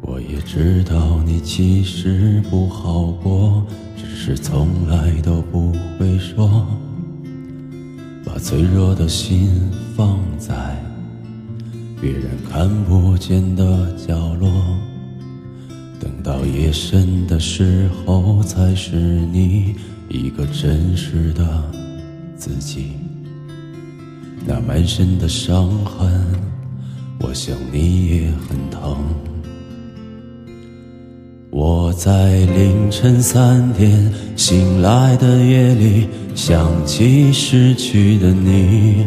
我也知道你其实不好过，只是从来都不会说。把脆弱的心放在别人看不见的角落，等到夜深的时候，才是你一个真实的自己。那满身的伤痕，我想你也很疼。我在凌晨三点醒来的夜里，想起失去的你。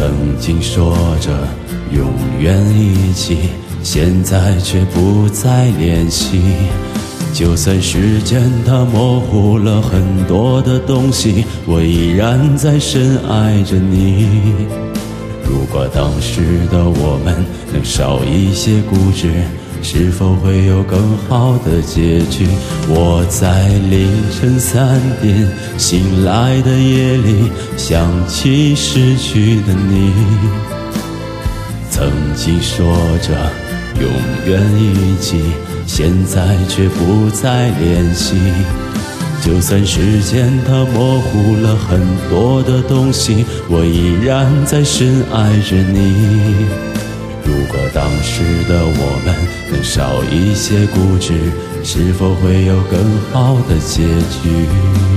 曾经说着永远一起，现在却不再联系。就算时间它模糊了很多的东西，我依然在深爱着你。如果当时的我们能少一些固执，是否会有更好的结局？我在凌晨三点醒来的夜里，想起失去的你。曾经说着永远一起，现在却不再联系。就算时间它模糊了很多的东西，我依然在深爱着你。如果当时的我们少一些固执，是否会有更好的结局？